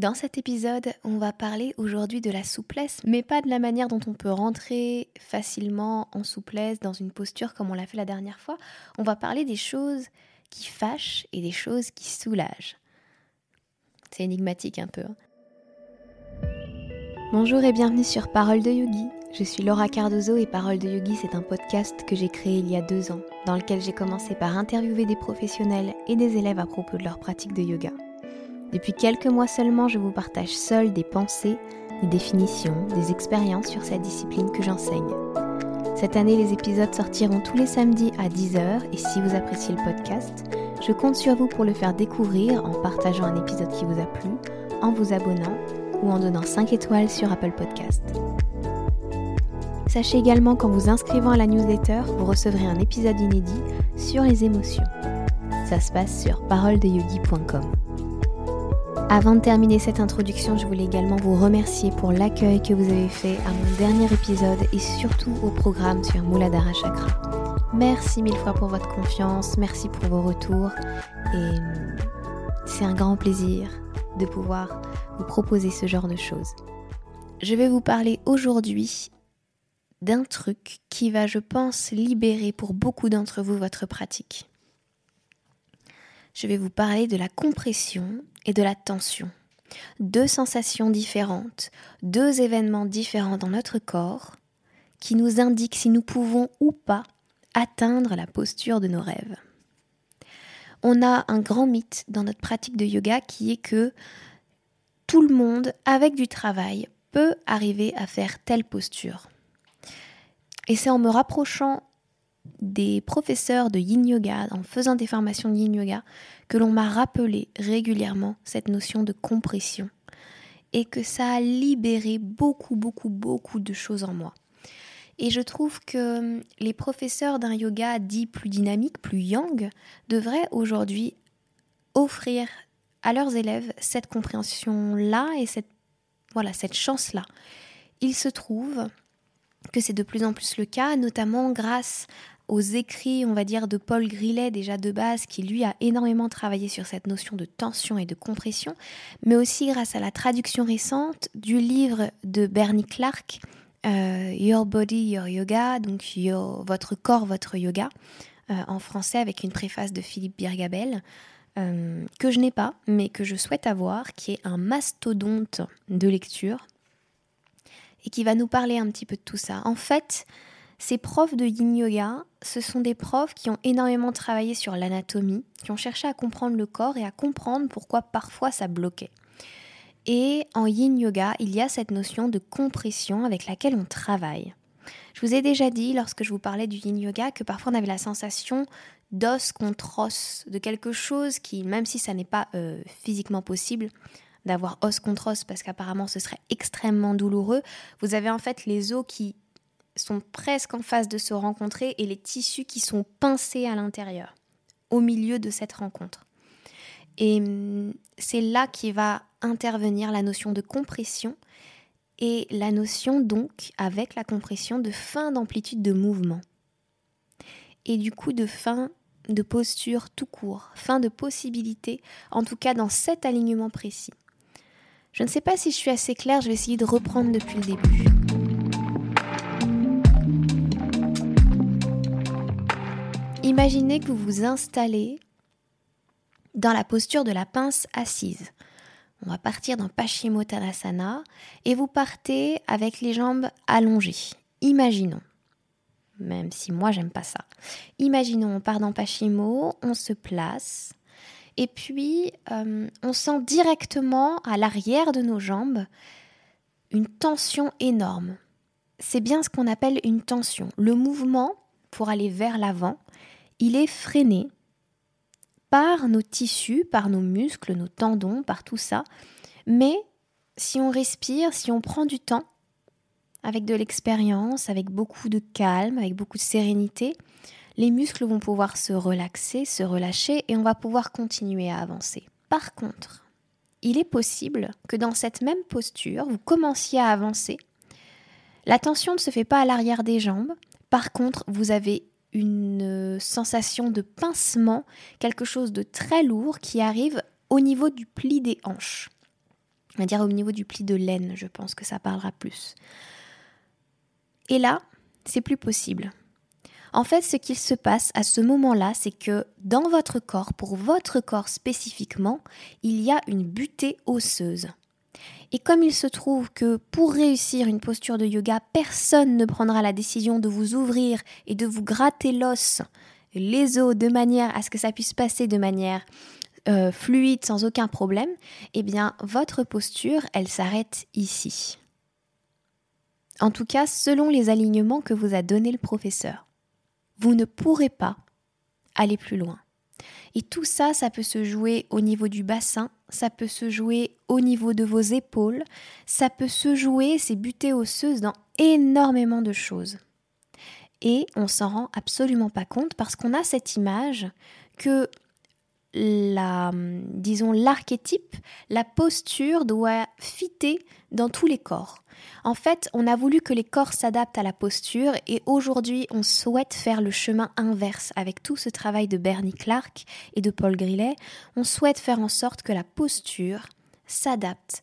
Dans cet épisode, on va parler aujourd'hui de la souplesse, mais pas de la manière dont on peut rentrer facilement en souplesse dans une posture comme on l'a fait la dernière fois. On va parler des choses qui fâchent et des choses qui soulagent. C'est énigmatique un peu. Hein. Bonjour et bienvenue sur Parole de Yogi. Je suis Laura Cardozo et Parole de Yogi, c'est un podcast que j'ai créé il y a deux ans, dans lequel j'ai commencé par interviewer des professionnels et des élèves à propos de leur pratique de yoga. Depuis quelques mois seulement, je vous partage seul des pensées, des définitions, des expériences sur cette discipline que j'enseigne. Cette année, les épisodes sortiront tous les samedis à 10h et si vous appréciez le podcast, je compte sur vous pour le faire découvrir en partageant un épisode qui vous a plu, en vous abonnant ou en donnant 5 étoiles sur Apple Podcast. Sachez également qu'en vous inscrivant à la newsletter, vous recevrez un épisode inédit sur les émotions. Ça se passe sur paroledeyogi.com. Avant de terminer cette introduction, je voulais également vous remercier pour l'accueil que vous avez fait à mon dernier épisode et surtout au programme sur Muladhara Chakra. Merci mille fois pour votre confiance, merci pour vos retours et c'est un grand plaisir de pouvoir vous proposer ce genre de choses. Je vais vous parler aujourd'hui d'un truc qui va, je pense, libérer pour beaucoup d'entre vous votre pratique je vais vous parler de la compression et de la tension. Deux sensations différentes, deux événements différents dans notre corps qui nous indiquent si nous pouvons ou pas atteindre la posture de nos rêves. On a un grand mythe dans notre pratique de yoga qui est que tout le monde, avec du travail, peut arriver à faire telle posture. Et c'est en me rapprochant des professeurs de yin yoga, en faisant des formations de yin yoga, que l'on m'a rappelé régulièrement cette notion de compression et que ça a libéré beaucoup, beaucoup, beaucoup de choses en moi. Et je trouve que les professeurs d'un yoga dit plus dynamique, plus yang, devraient aujourd'hui offrir à leurs élèves cette compréhension-là et cette, voilà, cette chance-là. Il se trouve que c'est de plus en plus le cas, notamment grâce aux écrits, on va dire, de Paul Grillet déjà de base, qui lui a énormément travaillé sur cette notion de tension et de compression, mais aussi grâce à la traduction récente du livre de Bernie Clark, euh, Your Body, Your Yoga, donc Votre corps, votre yoga, euh, en français avec une préface de Philippe Birgabel. Euh, que je n'ai pas, mais que je souhaite avoir, qui est un mastodonte de lecture et qui va nous parler un petit peu de tout ça. En fait, ces profs de yin yoga, ce sont des profs qui ont énormément travaillé sur l'anatomie, qui ont cherché à comprendre le corps et à comprendre pourquoi parfois ça bloquait. Et en yin yoga, il y a cette notion de compression avec laquelle on travaille. Je vous ai déjà dit lorsque je vous parlais du yin yoga que parfois on avait la sensation d'os contre os, de quelque chose qui, même si ça n'est pas euh, physiquement possible, d'avoir os contre os parce qu'apparemment ce serait extrêmement douloureux, vous avez en fait les os qui sont presque en face de se rencontrer et les tissus qui sont pincés à l'intérieur, au milieu de cette rencontre. Et hum, c'est là qui va intervenir la notion de compression et la notion donc, avec la compression, de fin d'amplitude de mouvement. Et du coup de fin de posture tout court, fin de possibilité, en tout cas dans cet alignement précis. Je ne sais pas si je suis assez claire, je vais essayer de reprendre depuis le début. Imaginez que vous vous installez dans la posture de la pince assise. On va partir dans Paschimottanasana et vous partez avec les jambes allongées. Imaginons, même si moi j'aime pas ça. Imaginons, on part dans Pashimo, on se place et puis euh, on sent directement à l'arrière de nos jambes une tension énorme. C'est bien ce qu'on appelle une tension. Le mouvement pour aller vers l'avant il est freiné par nos tissus, par nos muscles, nos tendons, par tout ça. Mais si on respire, si on prend du temps, avec de l'expérience, avec beaucoup de calme, avec beaucoup de sérénité, les muscles vont pouvoir se relaxer, se relâcher et on va pouvoir continuer à avancer. Par contre, il est possible que dans cette même posture, vous commenciez à avancer. La tension ne se fait pas à l'arrière des jambes. Par contre, vous avez une sensation de pincement, quelque chose de très lourd qui arrive au niveau du pli des hanches. On va dire au niveau du pli de laine, je pense que ça parlera plus. Et là, c'est plus possible. En fait, ce qu'il se passe à ce moment-là, c'est que dans votre corps, pour votre corps spécifiquement, il y a une butée osseuse. Et comme il se trouve que pour réussir une posture de yoga, personne ne prendra la décision de vous ouvrir et de vous gratter l'os, les os, de manière à ce que ça puisse passer de manière euh, fluide, sans aucun problème, eh bien, votre posture, elle s'arrête ici. En tout cas, selon les alignements que vous a donnés le professeur. Vous ne pourrez pas aller plus loin. Et tout ça, ça peut se jouer au niveau du bassin, ça peut se jouer au niveau de vos épaules, ça peut se jouer, c'est buté osseuse dans énormément de choses. Et on s'en rend absolument pas compte parce qu'on a cette image que disons, l'archétype, la posture doit fitter dans tous les corps. En fait, on a voulu que les corps s'adaptent à la posture et aujourd'hui, on souhaite faire le chemin inverse avec tout ce travail de Bernie Clark et de Paul Grillet. On souhaite faire en sorte que la posture s'adapte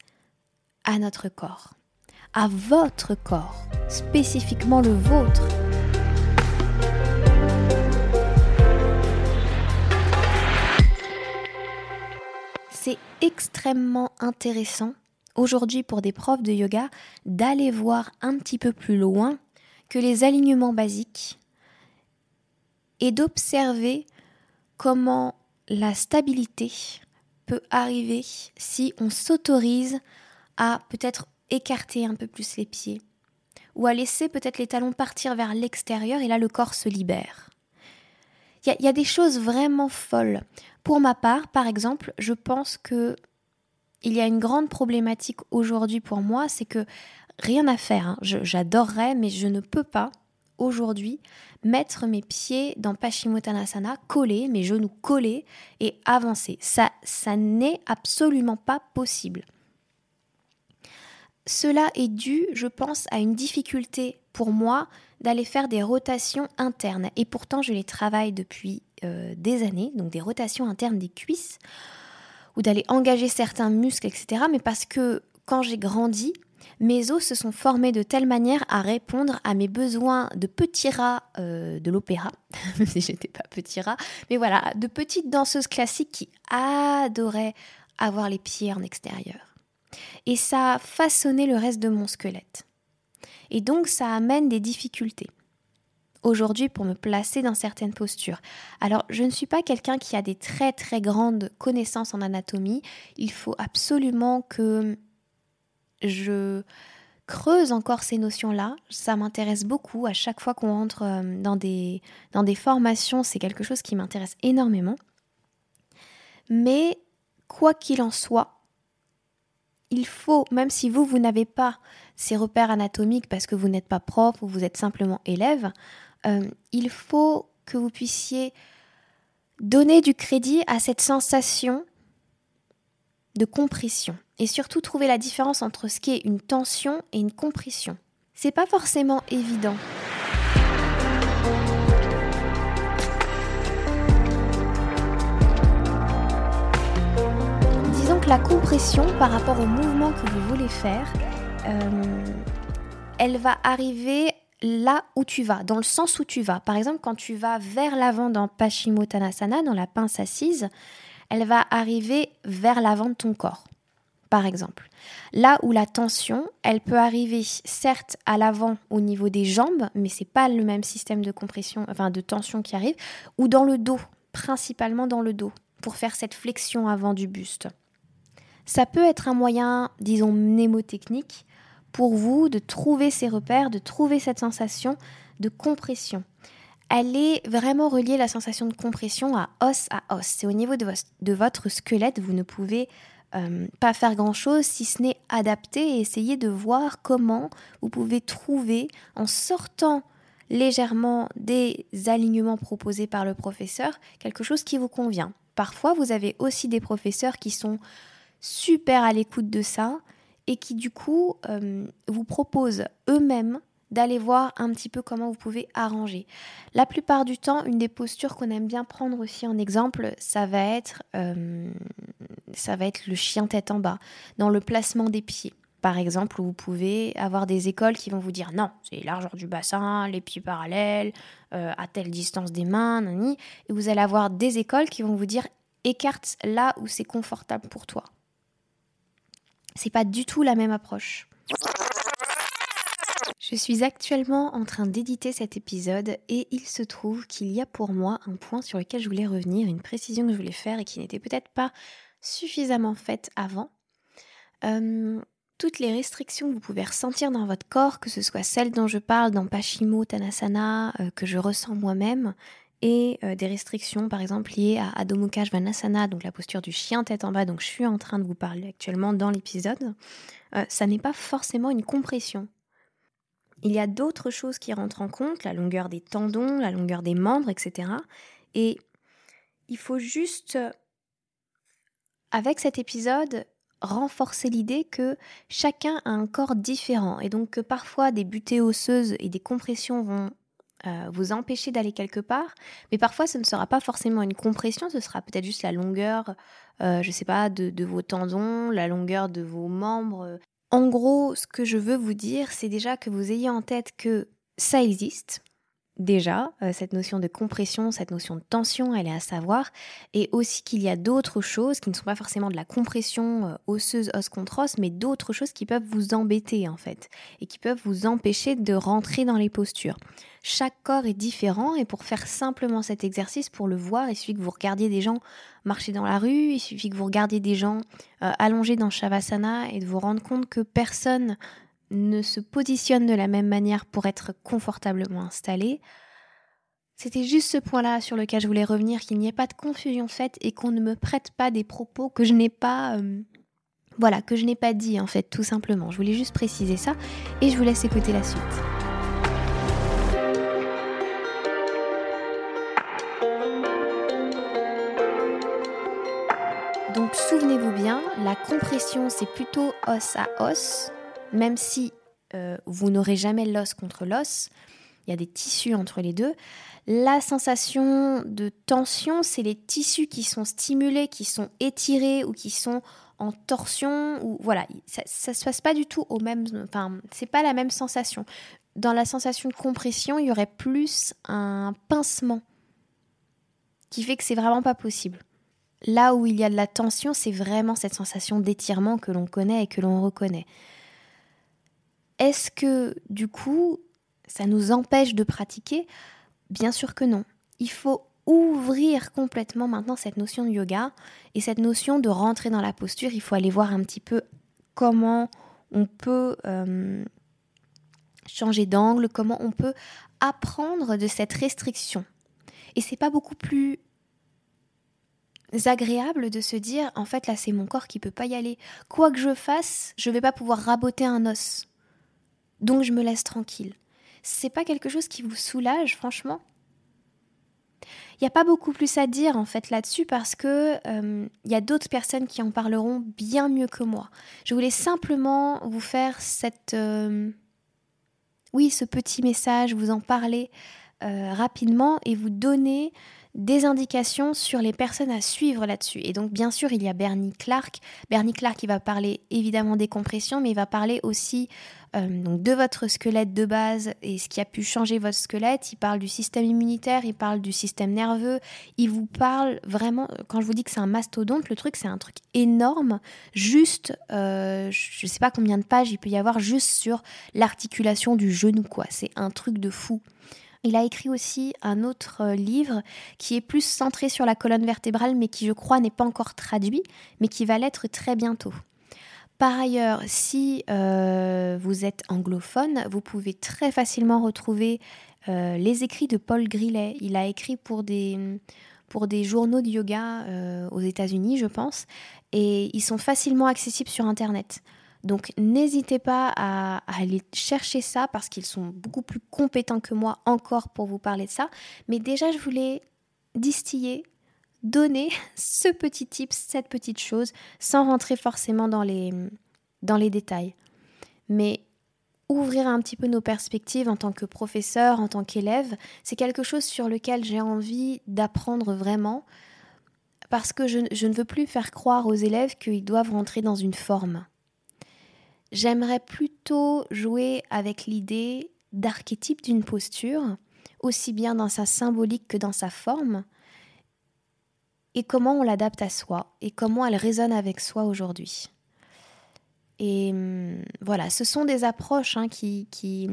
à notre corps, à votre corps, spécifiquement le vôtre. Extrêmement intéressant aujourd'hui pour des profs de yoga d'aller voir un petit peu plus loin que les alignements basiques et d'observer comment la stabilité peut arriver si on s'autorise à peut-être écarter un peu plus les pieds ou à laisser peut-être les talons partir vers l'extérieur et là le corps se libère. Il y, a des choses vraiment folles. Pour ma part, par exemple, je pense que il y a une grande problématique aujourd'hui pour moi, c'est que rien à faire. Hein. J'adorerais, mais je ne peux pas aujourd'hui mettre mes pieds dans Paschimottanasana, coller, mes genoux collés et avancer. Ça, ça n'est absolument pas possible. Cela est dû, je pense, à une difficulté pour moi d'aller faire des rotations internes. Et pourtant, je les travaille depuis euh, des années, donc des rotations internes des cuisses ou d'aller engager certains muscles, etc. Mais parce que quand j'ai grandi, mes os se sont formés de telle manière à répondre à mes besoins de petits rats euh, de l'opéra, si j'étais pas petit rat, mais voilà, de petites danseuses classiques qui adoraient avoir les pieds en extérieur. Et ça a façonné le reste de mon squelette. Et donc ça amène des difficultés aujourd'hui pour me placer dans certaines postures. Alors, je ne suis pas quelqu'un qui a des très très grandes connaissances en anatomie. Il faut absolument que je creuse encore ces notions-là. Ça m'intéresse beaucoup. À chaque fois qu'on entre euh, dans des, dans des formations, c'est quelque chose qui m'intéresse énormément. Mais quoi qu'il en soit, il faut, même si vous, vous n'avez pas ces repères anatomiques parce que vous n'êtes pas prof ou vous êtes simplement élève, euh, il faut que vous puissiez donner du crédit à cette sensation de compression et surtout trouver la différence entre ce qui est une tension et une compression. C'est pas forcément évident. La compression par rapport au mouvement que vous voulez faire, euh, elle va arriver là où tu vas, dans le sens où tu vas. Par exemple, quand tu vas vers l'avant dans Paschimottanasana, dans la pince assise, elle va arriver vers l'avant de ton corps, par exemple. Là où la tension, elle peut arriver certes à l'avant au niveau des jambes, mais c'est pas le même système de compression, enfin de tension qui arrive, ou dans le dos, principalement dans le dos, pour faire cette flexion avant du buste. Ça peut être un moyen, disons, mnémotechnique pour vous de trouver ces repères, de trouver cette sensation de compression. Est vraiment reliée la sensation de compression à os à os. C'est au niveau de, votre squelette, vous ne pouvez euh, pas faire grand-chose si ce n'est adapter et essayer de voir comment vous pouvez trouver en sortant légèrement des alignements proposés par le professeur quelque chose qui vous convient. Parfois, vous avez aussi des professeurs qui sont super à l'écoute de ça et qui du coup euh, vous proposent eux-mêmes d'aller voir un petit peu comment vous pouvez arranger. La plupart du temps, une des postures qu'on aime bien prendre aussi en exemple, ça va être, euh, le chien tête en bas, dans le placement des pieds. Par exemple, vous pouvez avoir des écoles qui vont vous dire non, c'est largeur du bassin, les pieds parallèles, euh, à telle distance des mains, nani. et vous allez avoir des écoles qui vont vous dire écarte là où c'est confortable pour toi. C'est pas du tout la même approche. Je suis actuellement en train d'éditer cet épisode et il se trouve qu'il y a pour moi un point sur lequel je voulais revenir, une précision que je voulais faire et qui n'était peut-être pas suffisamment faite avant. Euh, toutes les restrictions que vous pouvez ressentir dans votre corps, que ce soit celles dont je parle dans Pashimo Tanasana, euh, que je ressens moi-même, et euh, des restrictions par exemple liées à Adho Mukha Svanasana, donc la posture du chien tête en bas, donc je suis en train de vous parler actuellement dans l'épisode, ça n'est pas forcément une compression. Il y a d'autres choses qui rentrent en compte, la longueur des tendons, la longueur des membres, etc. Et il faut juste, avec cet épisode, renforcer l'idée que chacun a un corps différent et donc que parfois des butées osseuses et des compressions vont euh, vous empêcher d'aller quelque part, mais parfois ce ne sera pas forcément une compression, ce sera peut-être juste la longueur, euh, je sais pas, de, vos tendons, la longueur de vos membres, en gros, ce que je veux vous dire, c'est déjà que vous ayez en tête que ça existe, déjà, euh, cette notion de compression, cette notion de tension, elle est à savoir, et aussi qu'il y a d'autres choses qui ne sont pas forcément de la compression euh, osseuse, os contre os, mais d'autres choses qui peuvent vous embêter en fait, et qui peuvent vous empêcher de rentrer dans les postures. Chaque corps est différent, et pour faire simplement cet exercice, pour le voir, il suffit que vous regardiez des gens marcher dans la rue, il suffit que vous regardiez des gens euh, allongés dans Shavasana, et de vous rendre compte que personne ne se positionne de la même manière pour être confortablement installé. C'était juste ce point-là sur lequel je voulais revenir, qu'il n'y ait pas de confusion faite et qu'on ne me prête pas des propos que je n'ai pas... Euh, voilà, que je n'ai pas dit en fait, tout simplement. Je voulais juste préciser ça et je vous laisse écouter la suite. Donc souvenez-vous bien, la compression c'est plutôt os à os, même si euh, vous n'aurez jamais l'os contre l'os, il y a des tissus entre les deux. La sensation de tension, c'est les tissus qui sont stimulés, qui sont étirés ou qui sont en torsion ou voilà, ça, ne se passe pas du tout au même, enfin c'est pas la même sensation. Dans la sensation de compression, il y aurait plus un pincement qui fait que c'est vraiment pas possible. Là où il y a de la tension, c'est vraiment cette sensation d'étirement que l'on connaît et que l'on reconnaît. Est-ce que du coup, ça nous empêche de pratiquer? Bien sûr que non. Il faut ouvrir complètement maintenant cette notion de yoga et cette notion de rentrer dans la posture. Il faut aller voir un petit peu comment on peut euh, changer d'angle, comment on peut apprendre de cette restriction. Et c'est pas beaucoup plus agréable de se dire en fait là c'est mon corps qui peut pas y aller. Quoi que je fasse, je vais pas pouvoir raboter un os. Donc je me laisse tranquille. C'est pas quelque chose qui vous soulage, franchement? Il n'y a pas beaucoup plus à dire en fait là-dessus parce que euh, il y a d'autres personnes qui en parleront bien mieux que moi. Je voulais simplement vous faire cette, euh, oui, ce petit message, vous en parler euh, rapidement et vous donner des indications sur les personnes à suivre là-dessus. Et donc, bien sûr, il y a Bernie Clark. Bernie Clark, il va parler évidemment des compressions, mais il va parler aussi euh, donc de votre squelette de base et ce qui a pu changer votre squelette. Il parle du système immunitaire, il parle du système nerveux. Il vous parle vraiment, quand je vous dis que c'est un mastodonte, le truc, c'est un truc énorme. Juste, euh, je ne sais pas combien de pages il peut y avoir juste sur l'articulation du genou, quoi. C'est un truc de fou. Il a écrit aussi un autre euh, livre qui est plus centré sur la colonne vertébrale, mais qui je crois n'est pas encore traduit, mais qui va l'être très bientôt. Par ailleurs, si euh, vous êtes anglophone, vous pouvez très facilement retrouver euh, les écrits de Paul Grillet. Il a écrit pour des, pour des journaux de yoga aux États-Unis, je pense, et ils sont facilement accessibles sur Internet. Donc n'hésitez pas à, aller chercher ça parce qu'ils sont beaucoup plus compétents que moi encore pour vous parler de ça. Mais déjà, je voulais distiller, donner ce petit tip, cette petite chose, sans rentrer forcément dans les, dans les détails. Mais ouvrir un petit peu nos perspectives en tant que professeur, en tant qu'élève. C'est quelque chose sur lequel j'ai envie d'apprendre vraiment parce que je, ne veux plus faire croire aux élèves qu'ils doivent rentrer dans une forme. J'aimerais plutôt jouer avec l'idée d'archétype d'une posture, aussi bien dans sa symbolique que dans sa forme, et comment on l'adapte à soi, et comment elle résonne avec soi aujourd'hui. Et hum, voilà, ce sont des approches hein, qui, qui,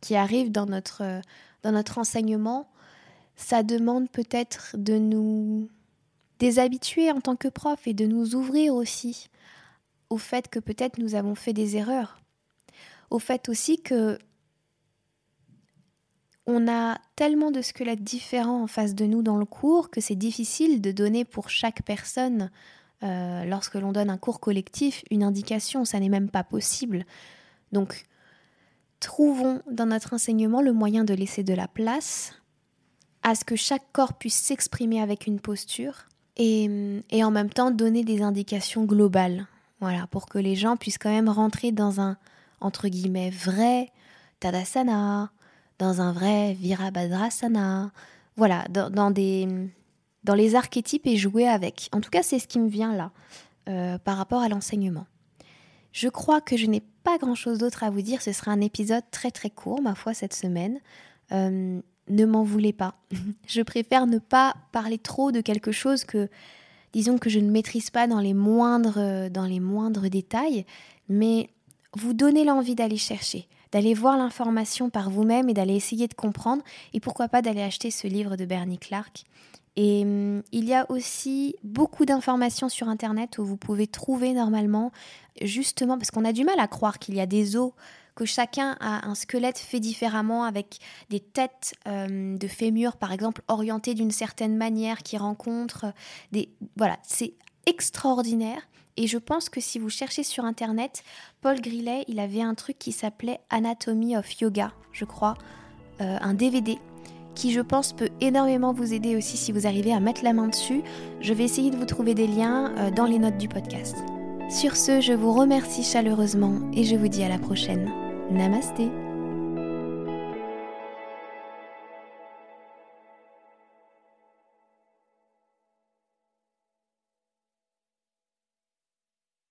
qui, arrivent dans notre, dans notre enseignement. Ça demande peut-être de nous déshabituer en tant que prof et de nous ouvrir aussi au fait que peut-être nous avons fait des erreurs. Au fait aussi que on a tellement de squelettes différents en face de nous dans le cours que c'est difficile de donner pour chaque personne euh, lorsque l'on donne un cours collectif, une indication, ça n'est même pas possible. Donc, trouvons dans notre enseignement le moyen de laisser de la place à ce que chaque corps puisse s'exprimer avec une posture et, et, en même temps donner des indications globales. Voilà, pour que les gens puissent quand même rentrer dans un, entre guillemets, vrai Tadasana, dans un vrai Virabhadrasana, voilà, dans des, dans les archétypes et jouer avec. En tout cas, c'est ce qui me vient là euh, par rapport à l'enseignement. Je crois que je n'ai pas grand-chose d'autre à vous dire. Ce sera un épisode très très court, ma foi, cette semaine. Euh, ne m'en voulez pas. je préfère ne pas parler trop de quelque chose que, disons que je ne maîtrise pas dans les moindres, dans les moindres détails, mais vous donner l'envie d'aller chercher, d'aller voir l'information par vous-même et d'aller essayer de comprendre, et pourquoi pas d'aller acheter ce livre de Bernie Clark. Et hum, il y a aussi beaucoup d'informations sur Internet où vous pouvez trouver normalement, justement, parce qu'on a du mal à croire qu'il y a des os, que chacun a un squelette fait différemment, avec des têtes hum, de fémur, par exemple, orientées d'une certaine manière, qui rencontrent des... Voilà, c'est extraordinaire. Et je pense que si vous cherchez sur Internet, Paul Grillet, il avait un truc qui s'appelait Anatomy of Yoga, je crois, euh, un DVD qui je pense peut énormément vous aider aussi si vous arrivez à mettre la main dessus. Je vais essayer de vous trouver des liens euh, dans les notes du podcast. Sur ce, je vous remercie chaleureusement et je vous dis à la prochaine. Namasté